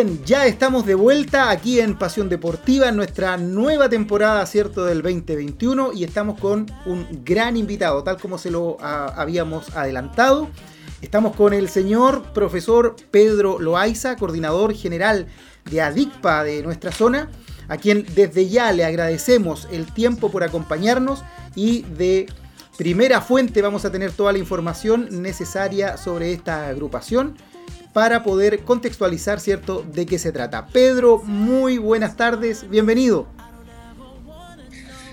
Bien, ya estamos de vuelta aquí en Pasión Deportiva, en nuestra nueva temporada, ¿cierto?, del 2021 y estamos con un gran invitado, tal como se lo ah, habíamos adelantado. Estamos con el señor profesor Pedro Loaiza, coordinador general de ADICPA de nuestra zona, a quien desde ya le agradecemos el tiempo por acompañarnos y de primera fuente vamos a tener toda la información necesaria sobre esta agrupación para poder contextualizar, ¿cierto?, de qué se trata. Pedro, muy buenas tardes, bienvenido.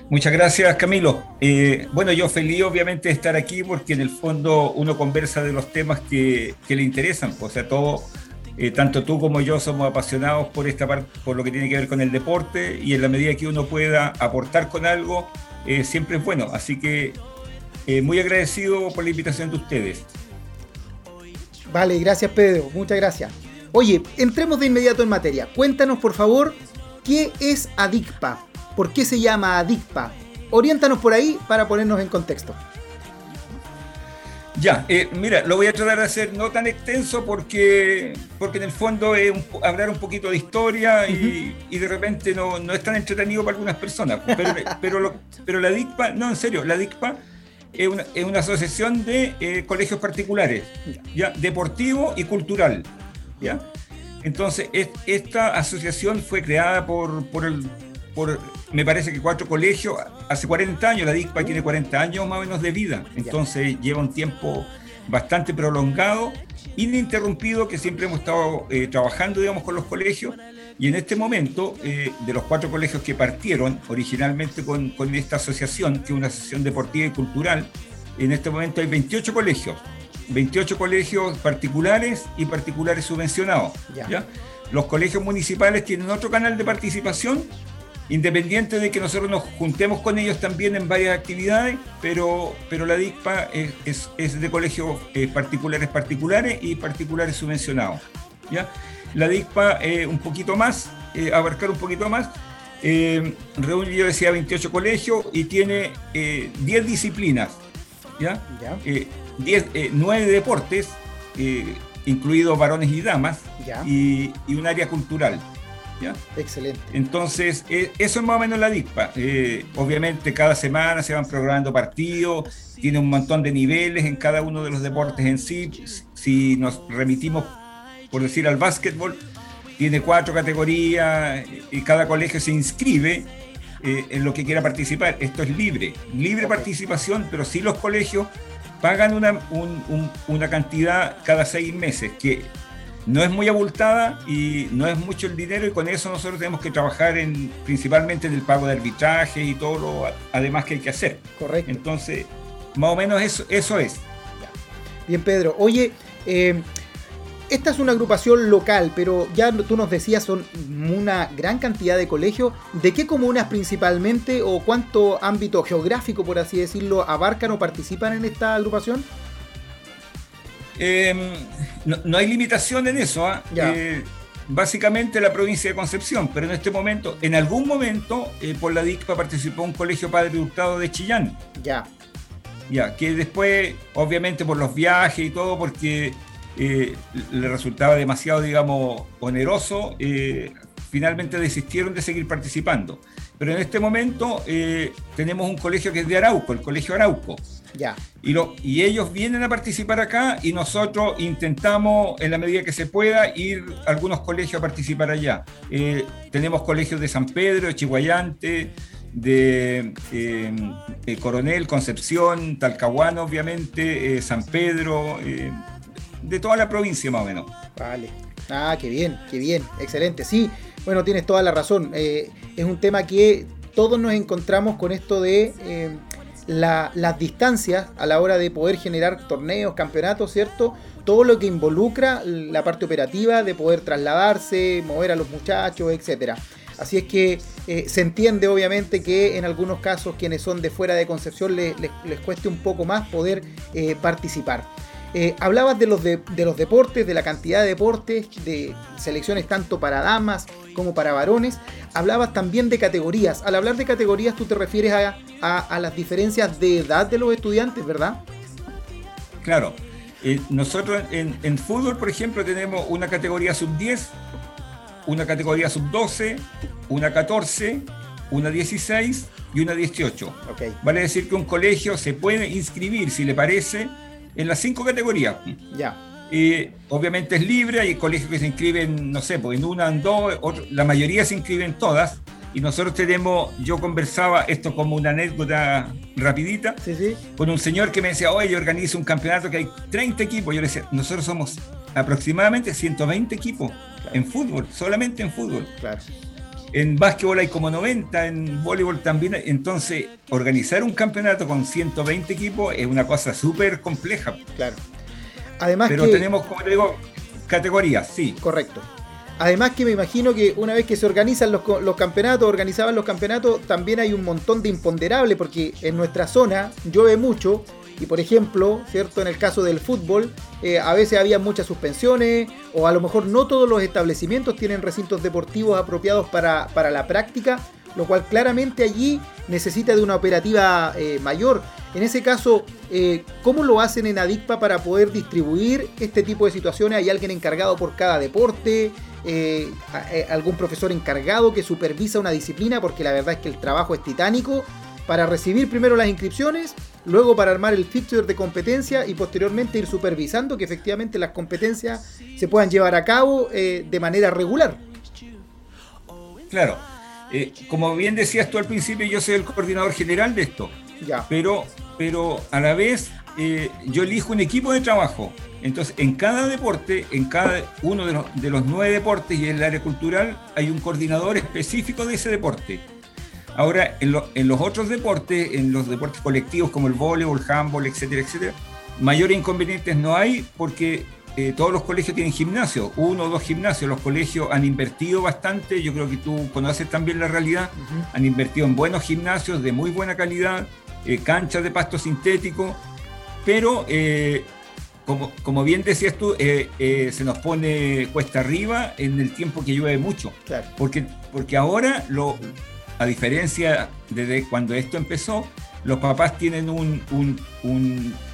Muchas gracias, Camilo. Eh, bueno, yo feliz obviamente de estar aquí porque en el fondo uno conversa de los temas que, le interesan. Pues, o sea, todo, eh, tanto tú como yo somos apasionados por esta parte, por lo que tiene que ver con el deporte y en la medida que uno pueda aportar con algo, eh, siempre es bueno. Así que muy agradecido por la invitación de ustedes. Vale, gracias Pedro, muchas gracias. Oye, entremos de inmediato en materia. Cuéntanos por favor, ¿qué es ADICPA? ¿Por qué se llama ADICPA? Oriéntanos por ahí para ponernos en contexto. Ya, eh, mira, lo voy a tratar de hacer no tan extenso porque, porque en el fondo es hablar un poquito de historia y, de repente no, es tan entretenido para algunas personas. Pero, pero, pero la DICPA, no, en serio, la DICPA es una, es una asociación de eh, colegios particulares, ¿ya? deportivo y cultural. ¿ya? Entonces, esta asociación fue creada por, por, el, por, me parece que cuatro colegios, hace 40 años, la DICPA tiene 40 años más o menos de vida, entonces lleva un tiempo bastante prolongado, ininterrumpido, que siempre hemos estado eh, trabajando, digamos, con los colegios, y en este momento, eh, de los cuatro colegios que partieron originalmente con, con, esta asociación, que es una asociación deportiva y cultural, en este momento hay 28 colegios, 28 colegios particulares y particulares subvencionados. ¿ya? Los colegios municipales tienen otro canal de participación, independiente de que nosotros nos juntemos con ellos también en varias actividades, pero, pero la DICPA es, es, de colegios eh, particulares particulares y particulares subvencionados. ¿ya? La DICPA eh, un poquito más, eh, abarcar un poquito más. Eh, reúne, yo decía, 28 colegios y tiene 10 disciplinas, ¿ya? 9 deportes, incluidos varones y damas, Y, un área cultural. ¿Ya? Excelente. Entonces, eso es más o menos la DICPA. obviamente, cada semana se van programando partidos, tiene un montón de niveles en cada uno de los deportes en sí. Si nos remitimos por decir, al básquetbol, tiene cuatro categorías y cada colegio se inscribe eh, en lo que quiera participar. Esto es libre, libre participación, pero sí los colegios pagan una, una cantidad cada seis meses, que no es muy abultada y no es mucho el dinero y con eso nosotros tenemos que trabajar en, principalmente en el pago de arbitraje y todo lo además que hay que hacer. Correcto. Entonces, más o menos eso, eso es. Bien, Pedro. Oye, eh, esta es una agrupación local, pero ya tú nos decías son una gran cantidad de colegios. ¿De qué comunas principalmente o cuánto ámbito geográfico, por así decirlo, abarcan o participan en esta agrupación? Em, no, hay limitación en eso. ¿ah? Eh, básicamente la provincia de Concepción, pero en este momento, en algún momento, eh, por la DICPA participó un colegio Padre Hurtado de Chillán. Ya. Ya, que después, obviamente por los viajes y todo, porque eh, le resultaba demasiado, digamos, oneroso, eh, finalmente desistieron de seguir participando. Pero en este momento eh, tenemos un colegio que es de Arauco, el Colegio Arauco. Ya. Y, lo, y ellos vienen a participar acá y nosotros intentamos, en la medida que se pueda, ir a algunos colegios a participar allá. tenemos colegios de San Pedro, de Chihuayante, de Coronel, Concepción, Talcahuano, obviamente, San Pedro de toda la provincia más o menos. Vale. Ah, qué bien, qué bien, excelente. Sí, bueno, tienes toda la razón. Eh, es un tema que todos nos encontramos con esto de eh, las distancias a la hora de poder generar torneos, campeonatos, ¿cierto? Todo lo que involucra la parte operativa de poder trasladarse, mover a los muchachos, etcétera. Así es que eh, se entiende obviamente que en algunos casos quienes son de fuera de Concepción les, les, cueste un poco más poder participar. Eh, hablabas de los, de, los deportes, de la cantidad de deportes, de selecciones tanto para damas como para varones. Hablabas también de categorías. Al hablar de categorías tú te refieres a, las diferencias de edad de los estudiantes, ¿verdad? Claro. Eh, nosotros en, fútbol, por ejemplo, tenemos una categoría sub-10 una categoría sub-12, una 14, una 16 y una 18. Vale decir que un colegio se puede inscribir, si le parece, en las cinco categorías. Ya. Y obviamente es libre, hay colegios que se inscriben, no sé, pues en una, en dos, la mayoría se inscriben todas. Y nosotros tenemos, yo conversaba esto como una anécdota rapidita, con un señor que me decía, oye, yo organizo un campeonato que hay 30 equipos. Yo le decía, nosotros somos aproximadamente 120 equipos en fútbol, solamente en fútbol. Claro. En básquetbol hay como 90, en voleibol también. Entonces, organizar un campeonato con 120 equipos es una cosa súper compleja. Claro. Además Pero tenemos, como te digo, categorías, sí. Correcto. Además que me imagino que una vez que se organizan los, los, campeonatos, organizaban los campeonatos, también hay un montón de imponderables, porque en nuestra zona llueve mucho y por ejemplo, ¿cierto? En el caso del fútbol, eh, a veces había muchas suspensiones, o a lo mejor no todos los establecimientos tienen recintos deportivos apropiados para, la práctica, lo cual claramente allí necesita de una operativa eh, mayor. En ese caso, eh, ¿cómo lo hacen en Adicpa para poder distribuir este tipo de situaciones? ¿Hay alguien encargado por cada deporte? ¿Algún profesor encargado que supervisa una disciplina? Porque la verdad es que el trabajo es titánico para recibir primero las inscripciones, luego para armar el fixture de competencia y posteriormente ir supervisando que efectivamente las competencias se puedan llevar a cabo eh, de manera regular. Claro, eh, como bien decías tú al principio, yo soy el coordinador general de esto, ya. Pero, pero a la vez eh, yo elijo un equipo de trabajo. Entonces, en cada deporte, en cada uno de los, de los nueve deportes y en el área cultural, hay un coordinador específico de ese deporte. Ahora, en, los otros deportes, en los deportes colectivos como el voleibol, el handball, etcétera, etcétera, mayores inconvenientes no hay porque eh, todos los colegios tienen gimnasio, uno o dos gimnasios. Los colegios han invertido bastante, yo creo que tú conoces también la realidad, han invertido en buenos gimnasios de muy buena calidad, eh, canchas de pasto sintético, pero eh, como, como, bien decías tú, se nos pone cuesta arriba en el tiempo que llueve mucho. Porque, porque ahora lo, a diferencia de cuando esto empezó, los papás tienen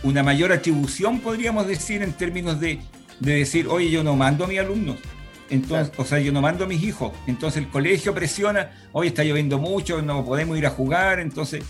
una mayor atribución, podríamos decir, en términos de, decir, oye, yo no mando a mis alumnos. Entonces, o sea, yo no mando a mis hijos. Entonces el colegio presiona, hoy está lloviendo mucho, no podemos ir a jugar. Entonces,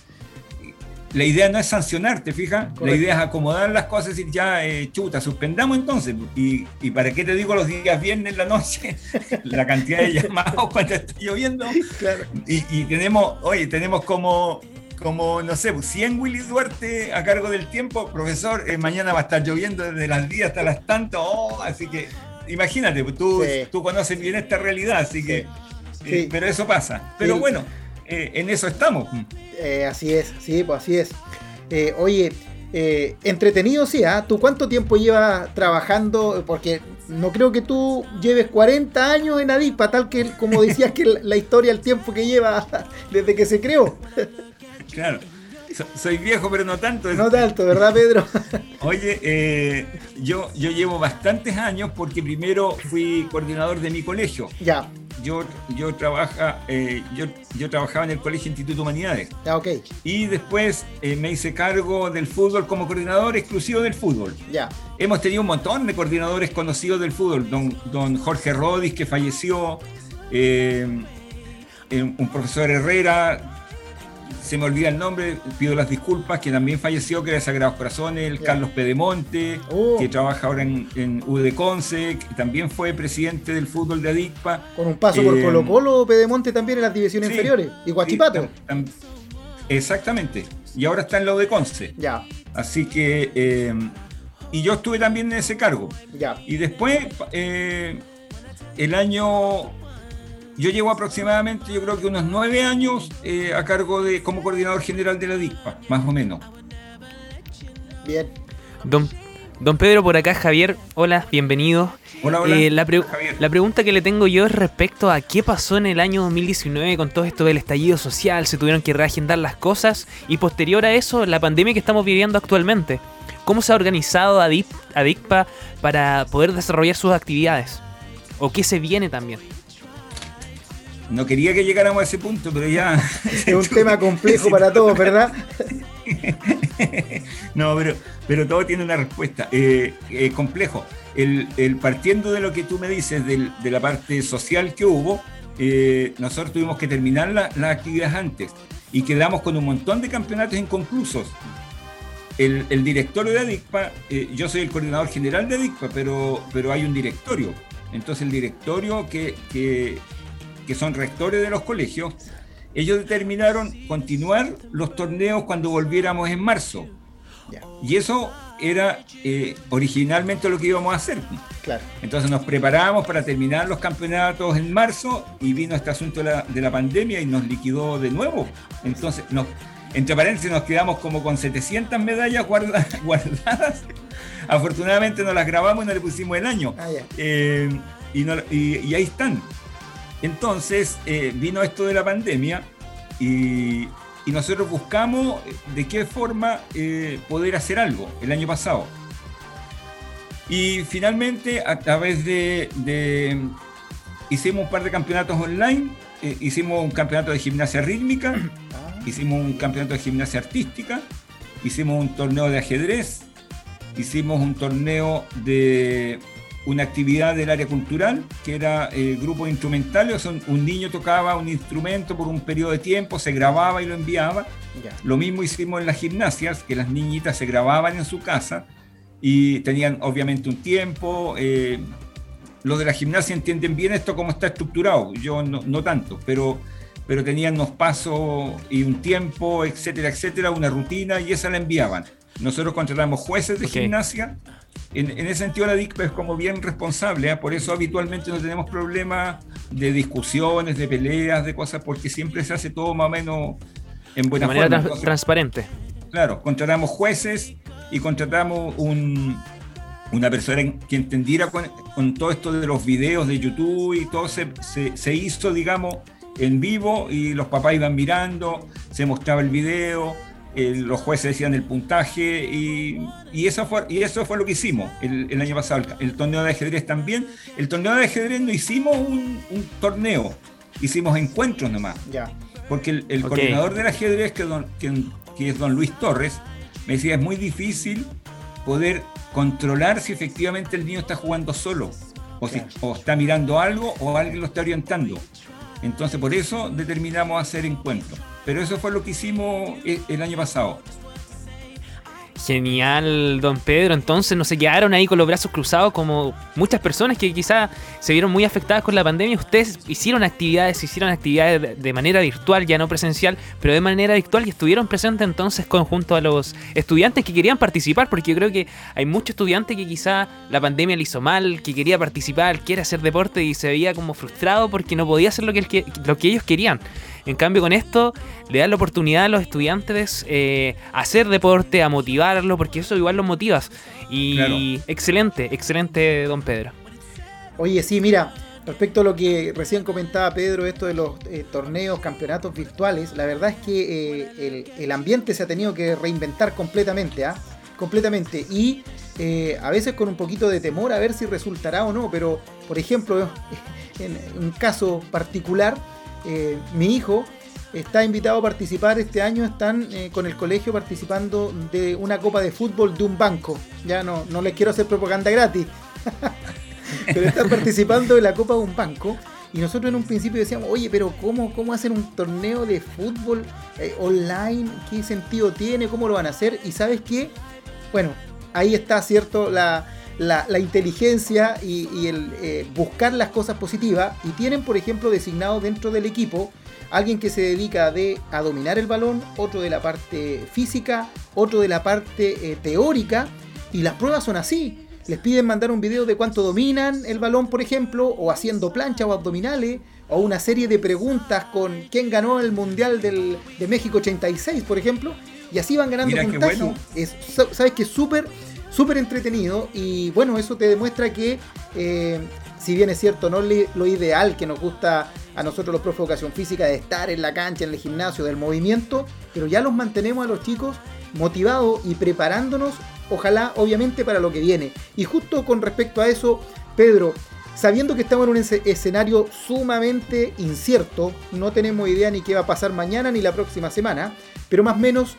la idea no es sancionar, ¿te fijas? La idea es acomodar las cosas y ya, eh, chuta, suspendamos entonces. Y, para qué te digo los días viernes en la noche? la cantidad de llamados cuando está lloviendo. Claro. Y, tenemos, oye, tenemos como, como, no sé, 100 Willy Duarte a cargo del tiempo. Profesor, eh, mañana va a estar lloviendo desde las 10 hasta las tanto. Oh, así que, imagínate, tú, tú conoces bien esta realidad, así que... Eh, pero eso pasa. Pero bueno, en eso estamos. Eh, así es, sí, pues así es. Eh, oye, eh, entretenido sí, ¿ah? ¿Tú cuánto tiempo llevas trabajando? Porque no creo que tú lleves 40 años en Adipa, tal que como decías que la historia, el tiempo que lleva desde que se creó. Claro. Soy viejo, pero no tanto. No tanto, ¿verdad, Pedro? Oye, yo, yo llevo bastantes años porque primero fui coordinador de mi colegio. Ya yo, yo, trabaja, eh, yo, yo, trabajaba en el Colegio Instituto Humanidades. Ah, ok. Y después eh, me hice cargo del fútbol como coordinador exclusivo del fútbol. Ya. Hemos tenido un montón de coordinadores conocidos del fútbol. Don, don Jorge Rodis, que falleció, eh, un profesor Herrera, se me olvida el nombre, pido las disculpas, que también falleció, que era de Sagrados Corazones, el Carlos Pedemonte, oh. que trabaja ahora en, en Conce, que también fue presidente del fútbol de Adicpa. Con un paso por eh, Colo Colo, Pedemonte también en las divisiones inferiores, y Guachipato. exactamente, y ahora está en lo de Conce. Ya. Así que, eh, y yo estuve también en ese cargo. Ya. Y después, eh, el año yo llevo aproximadamente, yo creo que unos nueve años eh, a cargo de como coordinador general de la DICPA, más o menos. Bien. Don, don Pedro, por acá Javier, hola, bienvenido. Hola, hola. Eh, la, la, pregunta que le tengo yo es respecto a qué pasó en el año 2019 con todo esto del estallido social, se tuvieron que reagendar las cosas y posterior a eso la pandemia que estamos viviendo actualmente. ¿Cómo se ha organizado ADICPA para poder desarrollar sus actividades? ¿O qué se viene también? No quería que llegáramos a ese punto, pero ya. Es un tema complejo para todos, ¿verdad? no, pero, pero todo tiene una respuesta. Eh, eh, complejo. El, partiendo de lo que tú me dices, de la parte social que hubo, eh, nosotros tuvimos que terminar las actividades antes y quedamos con un montón de campeonatos inconclusos. El, el directorio de ADICPA, yo soy el coordinador general de ADICPA, pero, pero hay un directorio. Entonces el directorio que, que, que son rectores de los colegios ellos determinaron continuar los torneos cuando volviéramos en marzo. Y eso era eh, originalmente lo que íbamos a hacer. Entonces nos preparamos para terminar los campeonatos en marzo y vino este asunto de la, pandemia y nos liquidó de nuevo. Entonces, nos, entre paréntesis, nos quedamos como con 700 medallas guardadas. Afortunadamente nos las grabamos y no le pusimos el año. Ah, eh, y ahí están. Entonces eh, vino esto de la pandemia y, nosotros buscamos de qué forma eh, poder hacer algo el año pasado. Y finalmente, a través de, hicimos un par de campeonatos online, eh, hicimos un campeonato de gimnasia rítmica, ah. hicimos un campeonato de gimnasia artística, hicimos un torneo de ajedrez, hicimos un torneo de una actividad del área cultural, que era el eh, grupo instrumental, o un niño tocaba un instrumento por un periodo de tiempo, se grababa y lo enviaba. Lo mismo hicimos en las gimnasias, que las niñitas se grababan en su casa y tenían obviamente un tiempo. Eh, los de la gimnasia entienden bien esto cómo está estructurado, yo no, tanto, pero, pero tenían unos pasos y un tiempo, etcétera, etcétera, una rutina y esa la enviaban. Nosotros contratamos jueces de gimnasia en, ese sentido la DICPA es como bien responsable, ¿eh? por eso habitualmente no tenemos problemas de discusiones, de peleas, de cosas, porque siempre se hace todo más o menos en buena de manera transparente. Claro, contratamos jueces y contratamos una persona que entendiera con, todo esto de los videos de YouTube y todo se, se hizo, digamos, en vivo y los papás iban mirando, se mostraba el video los jueces decían el puntaje y, eso, fue, y eso fue lo que hicimos el, año pasado. El, torneo de ajedrez también. El torneo de ajedrez no hicimos un, torneo, hicimos encuentros nomás. Ya. Porque el, coordinador del ajedrez, que, que, es don Luis Torres, me decía, es muy difícil poder controlar si efectivamente el niño está jugando solo, o, si, o está mirando algo o alguien lo está orientando. Entonces por eso determinamos hacer encuentros. Pero eso fue lo que hicimos el año pasado. Genial, don Pedro. Entonces no se quedaron ahí con los brazos cruzados como muchas personas que quizá se vieron muy afectadas con la pandemia. Ustedes hicieron actividades, hicieron actividades de manera virtual, ya no presencial, pero de manera virtual y estuvieron presentes entonces conjunto a los estudiantes que querían participar, porque yo creo que hay muchos estudiantes que quizá la pandemia le hizo mal, que quería participar, quiere hacer deporte y se veía como frustrado porque no podía hacer lo que, lo que ellos querían. En cambio, con esto le da la oportunidad a los estudiantes eh, a hacer deporte, a motivarlo, porque eso igual los motivas. Y excelente, excelente, don Pedro. Oye, sí, mira, respecto a lo que recién comentaba Pedro, esto de los eh, torneos, campeonatos virtuales, la verdad es que eh, el, ambiente se ha tenido que reinventar completamente, ¿ah? Completamente. Y a veces con un poquito de temor a ver si resultará o no, pero por ejemplo, en un caso particular, eh, mi hijo está invitado a participar este año, están eh, con el colegio participando de una copa de fútbol de un banco. Ya no, no les quiero hacer propaganda gratis, pero están participando de la copa de un banco. Y nosotros en un principio decíamos, oye, pero ¿cómo, cómo hacen un torneo de fútbol eh, online? ¿Qué sentido tiene? ¿Cómo lo van a hacer? Y sabes qué? Bueno, ahí está, ¿cierto? La, la, inteligencia y, el eh, buscar las cosas positivas y tienen, por ejemplo, designado dentro del equipo alguien que se dedica de, a dominar el balón, otro de la parte física, otro de la parte eh, teórica y las pruebas son así. Les piden mandar un video de cuánto dominan el balón, por ejemplo, o haciendo plancha o abdominales, o una serie de preguntas con quién ganó el Mundial del, de México 86, por ejemplo, y así van ganando puntaje. Es, Sabes que es súper súper entretenido y bueno, eso te demuestra que eh, si bien es cierto, no lo ideal que nos gusta a nosotros los profes de educación física de estar en la cancha, en el gimnasio, del movimiento, pero ya los mantenemos a los chicos motivados y preparándonos, ojalá obviamente para lo que viene. Y justo con respecto a eso, Pedro, sabiendo que estamos en un escenario sumamente incierto, no tenemos idea ni qué va a pasar mañana ni la próxima semana, pero más o menos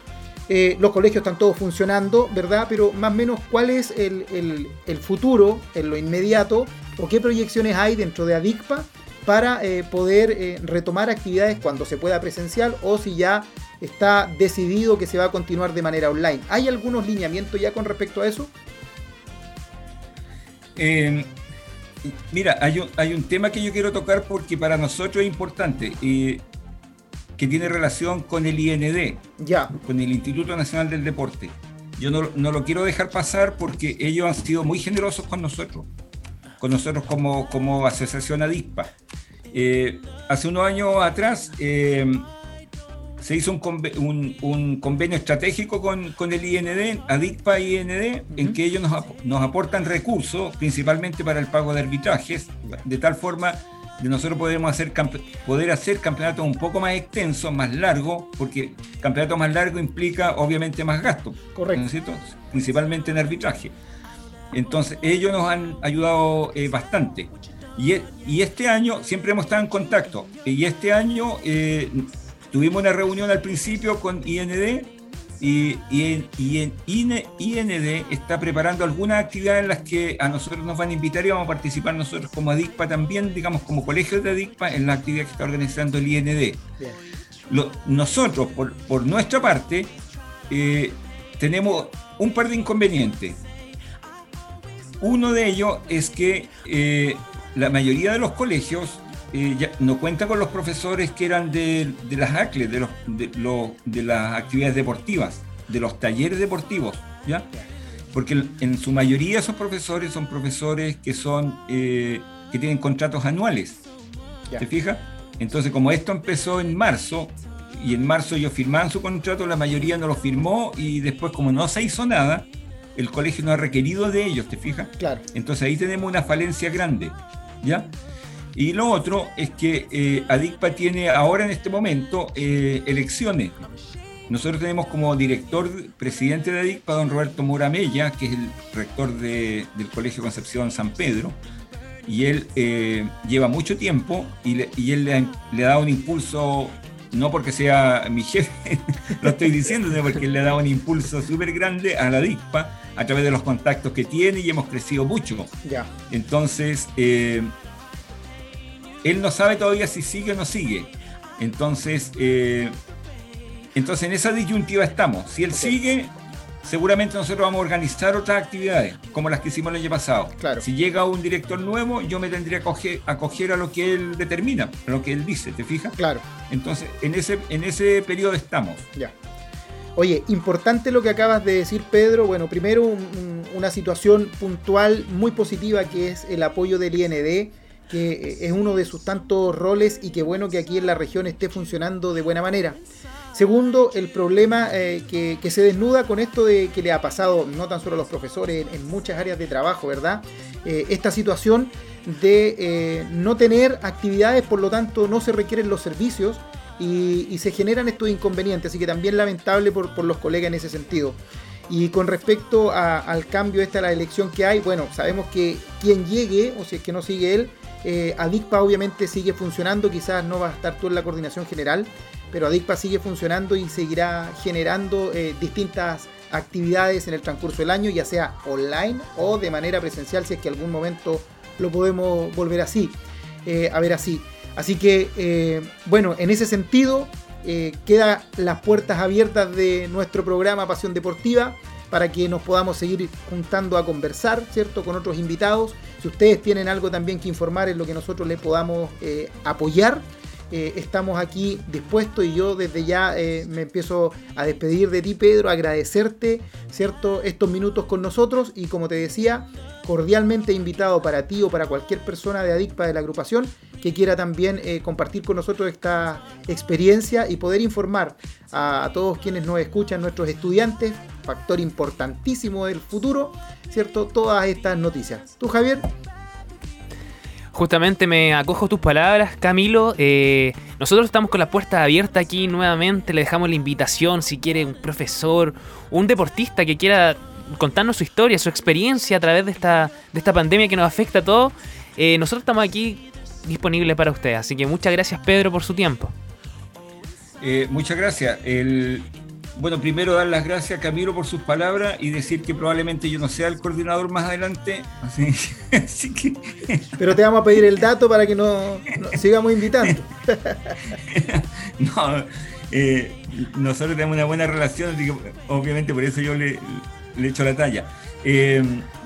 eh, los colegios están todos funcionando, ¿verdad? Pero más o menos, ¿cuál es el, futuro en lo inmediato o qué proyecciones hay dentro de ADICPA para eh, poder eh, retomar actividades cuando se pueda presencial o si ya está decidido que se va a continuar de manera online? ¿Hay algunos lineamientos ya con respecto a eso? mira, hay un, hay un tema que yo quiero tocar porque para nosotros es importante que tiene relación con el IND, ya. con el Instituto Nacional del Deporte. Yo no, lo quiero dejar pasar porque ellos han sido muy generosos con nosotros, con nosotros como, como Asociación ADISPA. Eh, hace unos años atrás eh, se hizo un, un, convenio estratégico con, con, el IND, ADISPA y IND, en que ellos nos, nos aportan recursos, principalmente para el pago de arbitrajes, de tal forma nosotros podemos hacer poder hacer campeonatos un poco más extensos, más largos, porque campeonato más largo implica obviamente más gasto. Correcto. cierto? Principalmente en arbitraje. Entonces, ellos nos han ayudado eh, bastante. Y, e, y, este año siempre hemos estado en contacto. Y este año eh, tuvimos una reunión al principio con IND y, y, en, IND está preparando algunas actividades en las que a nosotros nos van a invitar y vamos a participar nosotros como ADICPA también, digamos como colegio de ADICPA, en la actividad que está organizando el IND. nosotros, por, nuestra parte, eh, tenemos un par de inconvenientes. Uno de ellos es que eh, la mayoría de los colegios eh, ya no cuenta con los profesores que eran de, las ACLE, de, los, de, las actividades deportivas, de los talleres deportivos, ¿ya? Porque en su mayoría esos profesores son profesores que son eh, que tienen contratos anuales. ¿Te fijas? Entonces, como esto empezó en marzo, y en marzo ellos firmaban su contrato, la mayoría no lo firmó, y después, como no se hizo nada, el colegio no ha requerido de ellos, ¿te fijas? Claro. Entonces ahí tenemos una falencia grande, ¿ya? Y lo otro es que eh, ADICPA tiene ahora en este momento eh, elecciones. Nosotros tenemos como director, presidente de ADICPA, don Roberto Moramella, que es el rector del Colegio Concepción San Pedro, y él eh, lleva mucho tiempo y, él le, ha dado un impulso, no porque sea mi jefe, lo estoy diciendo, sino porque él le ha dado un impulso súper grande a la ADICPA a través de los contactos que tiene y hemos crecido mucho. Ya. Entonces, él no sabe todavía si sigue o no sigue. Entonces, eh, entonces en esa disyuntiva estamos. Si él sigue, seguramente nosotros vamos a organizar otras actividades, como las que hicimos el año pasado. Claro. Si llega un director nuevo, yo me tendría que acoger, a lo que él determina, a lo que él dice, ¿te fijas? Claro. Entonces, en ese, en ese periodo estamos. Ya. Oye, importante lo que acabas de decir, Pedro. Bueno, primero una situación puntual muy positiva que es el apoyo del IND que eh, es uno de sus tantos roles y que bueno que aquí en la región esté funcionando de buena manera. Segundo, el problema eh, que, se desnuda con esto de que le ha pasado no tan solo a los profesores en, muchas áreas de trabajo, ¿verdad? Eh, esta situación de no tener actividades, por lo tanto no se requieren los servicios y, se generan estos inconvenientes, así que también lamentable por, por los colegas en ese sentido. Y con respecto al cambio, esta la elección que hay, bueno, sabemos que quien llegue, o si es que no sigue él, eh, Adicpa obviamente sigue funcionando, quizás no va a estar tú en la coordinación general, pero Adicpa sigue funcionando y seguirá generando eh, distintas actividades en el transcurso del año, ya sea online o de manera presencial, si es que algún momento lo podemos volver así, eh, a ver así. Así que, bueno, en ese sentido, quedan las puertas abiertas de nuestro programa Pasión Deportiva para que nos podamos seguir juntando a conversar, ¿cierto? Con otros invitados. Si ustedes tienen algo también que informar en lo que nosotros les podamos eh, apoyar, eh, estamos aquí dispuestos y yo desde ya eh, me empiezo a despedir de ti, Pedro, agradecerte, ¿cierto? Estos minutos con nosotros y como te decía, cordialmente invitado para ti o para cualquier persona de Adicpa de la agrupación que quiera también compartir con nosotros esta experiencia y poder informar a, todos quienes nos escuchan, nuestros estudiantes, factor importantísimo del futuro, ¿cierto? Todas estas noticias. ¿Tú, Javier? Justamente me acojo tus palabras, Camilo. Eh, nosotros estamos con la puerta abierta aquí nuevamente. Le dejamos la invitación si quiere un profesor, un deportista que quiera contarnos su historia, su experiencia a través de esta, de esta pandemia que nos afecta a todos. Eh, nosotros estamos aquí disponibles para ustedes. Así que muchas gracias, Pedro, por su tiempo. Eh, muchas gracias. El, bueno, primero dar las gracias a Camilo por sus palabras y decir que probablemente yo no sea el coordinador más adelante. Así, que... Pero te vamos a pedir el dato para que nos sigamos invitando. no, eh, nosotros tenemos una buena relación, obviamente por eso yo le, le echo la talla. Eh,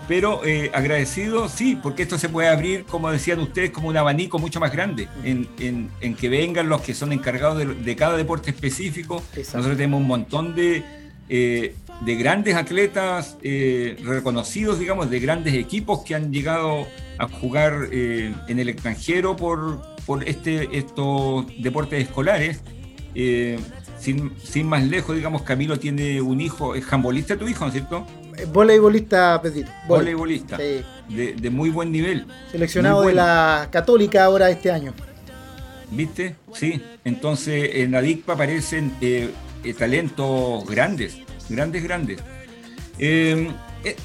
pero eh, agradecido, sí, porque esto se puede abrir, como decían ustedes, como un abanico mucho más grande, en, que vengan los que son encargados de, cada deporte específico. Nosotros tenemos un montón de, eh, de grandes atletas eh, reconocidos, digamos, de grandes equipos que han llegado a jugar en el extranjero por, por este, estos deportes escolares. Sin, sin, más lejos, digamos, Camilo tiene un hijo, es jambolista tu hijo, ¿no es cierto? Voleibolista, Pedrito. Voleibolista. De, muy buen nivel. Seleccionado de la Católica ahora este año. ¿Viste? Sí. Entonces en la DICPA aparecen eh, eh, talentos grandes, grandes, grandes. Em, eh,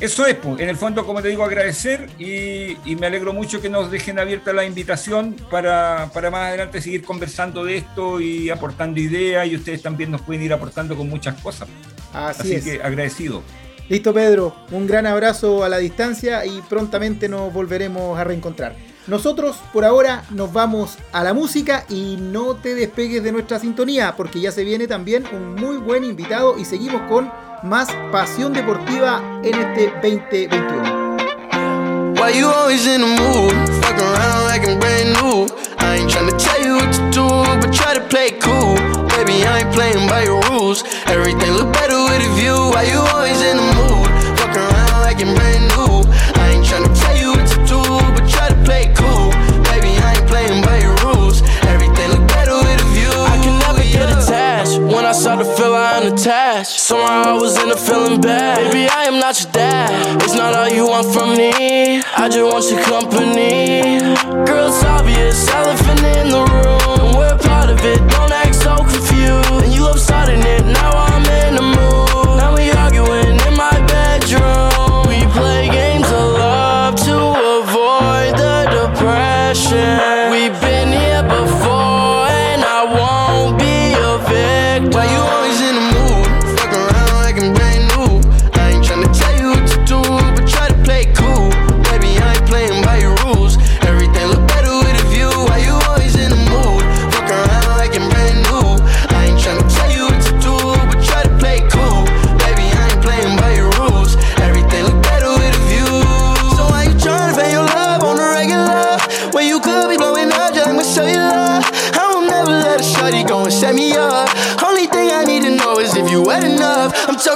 eso es, en el fondo, como te digo, agradecer y, me alegro mucho que nos dejen abierta la invitación para, para, más adelante seguir conversando de esto y aportando ideas y ustedes también nos pueden ir aportando con muchas cosas. Así, que agradecido. Listo, Pedro. Un gran abrazo a la distancia y prontamente nos volveremos a reencontrar. Nosotros por ahora nos vamos a la música y no te despegues de nuestra sintonía porque ya se viene también un muy buen invitado y seguimos con más pasión deportiva en este 2021. Why you always in the mood? Fuck around like I'm brand new. I ain't tryna tell you what to do, but try to play cool. Baby, I ain't playing by your rules. Everything look better with a view. Why you always in the mood? Fuck around like I'm brand new. I ain't tryna tell you what to do, but try to play cool. Baby, I ain't playing by your rules. Everything look better with a view. I can never get attached. When I start to feel I'm attached. Somehow I was in a feeling bad. Baby, I am not your dad. It's not all you want from me. I just want your company. Girl, it's obvious, elephant in the room. We're part of it, don't act so confused. And riding it. Now I'm.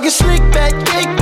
Talking slick back, kick